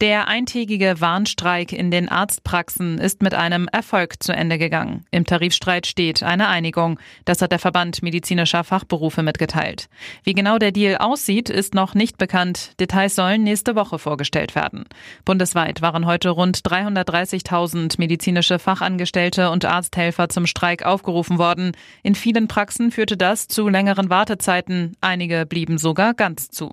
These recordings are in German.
Der eintägige Warnstreik in den Arztpraxen ist mit einem Erfolg zu Ende gegangen. Im Tarifstreit steht eine Einigung. Das hat der Verband medizinischer Fachberufe mitgeteilt. Wie genau der Deal aussieht, ist noch nicht bekannt. Details sollen nächste Woche vorgestellt werden. Bundesweit waren heute rund 330.000 medizinische Fachangestellte und Arzthelfer zum Streik aufgerufen worden. In vielen Praxen führte das zu längeren Wartezeiten. Einige blieben sogar ganz zu.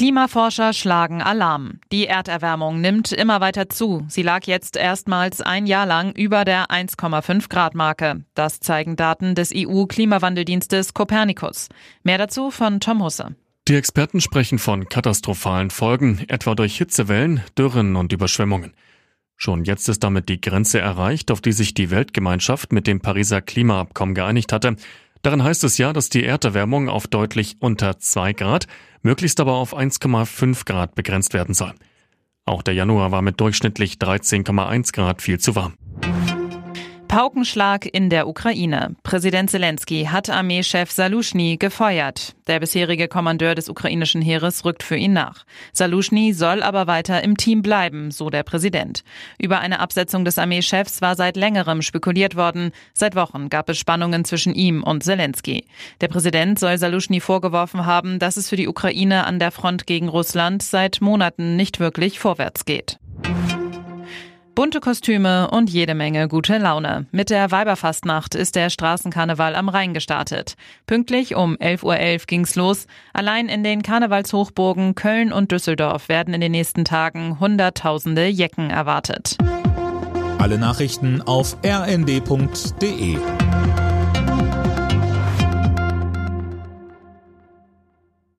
Klimaforscher schlagen Alarm. Die Erderwärmung nimmt immer weiter zu. Sie lag jetzt erstmals ein Jahr lang über der 1,5 Grad Marke. Das zeigen Daten des EU-Klimawandeldienstes Copernicus. Mehr dazu von Tom Husse. Die Experten sprechen von katastrophalen Folgen, etwa durch Hitzewellen, Dürren und Überschwemmungen. Schon jetzt ist damit die Grenze erreicht, auf die sich die Weltgemeinschaft mit dem Pariser Klimaabkommen geeinigt hatte. Darin heißt es ja, dass die Erderwärmung auf deutlich unter 2 Grad, möglichst aber auf 1,5 Grad begrenzt werden soll. Auch der Januar war mit durchschnittlich 13,1 Grad viel zu warm. Paukenschlag in der Ukraine. Präsident Zelensky hat Armeechef Salushny gefeuert. Der bisherige Kommandeur des ukrainischen Heeres rückt für ihn nach. Salushny soll aber weiter im Team bleiben, so der Präsident. Über eine Absetzung des Armeechefs war seit längerem spekuliert worden. Seit Wochen gab es Spannungen zwischen ihm und Zelensky. Der Präsident soll Salushny vorgeworfen haben, dass es für die Ukraine an der Front gegen Russland seit Monaten nicht wirklich vorwärts geht. Bunte Kostüme und jede Menge gute Laune. Mit der Weiberfastnacht ist der Straßenkarneval am Rhein gestartet. Pünktlich um 11.11 Uhr .11 ging's los. Allein in den Karnevalshochburgen Köln und Düsseldorf werden in den nächsten Tagen Hunderttausende Jecken erwartet. Alle Nachrichten auf rnd.de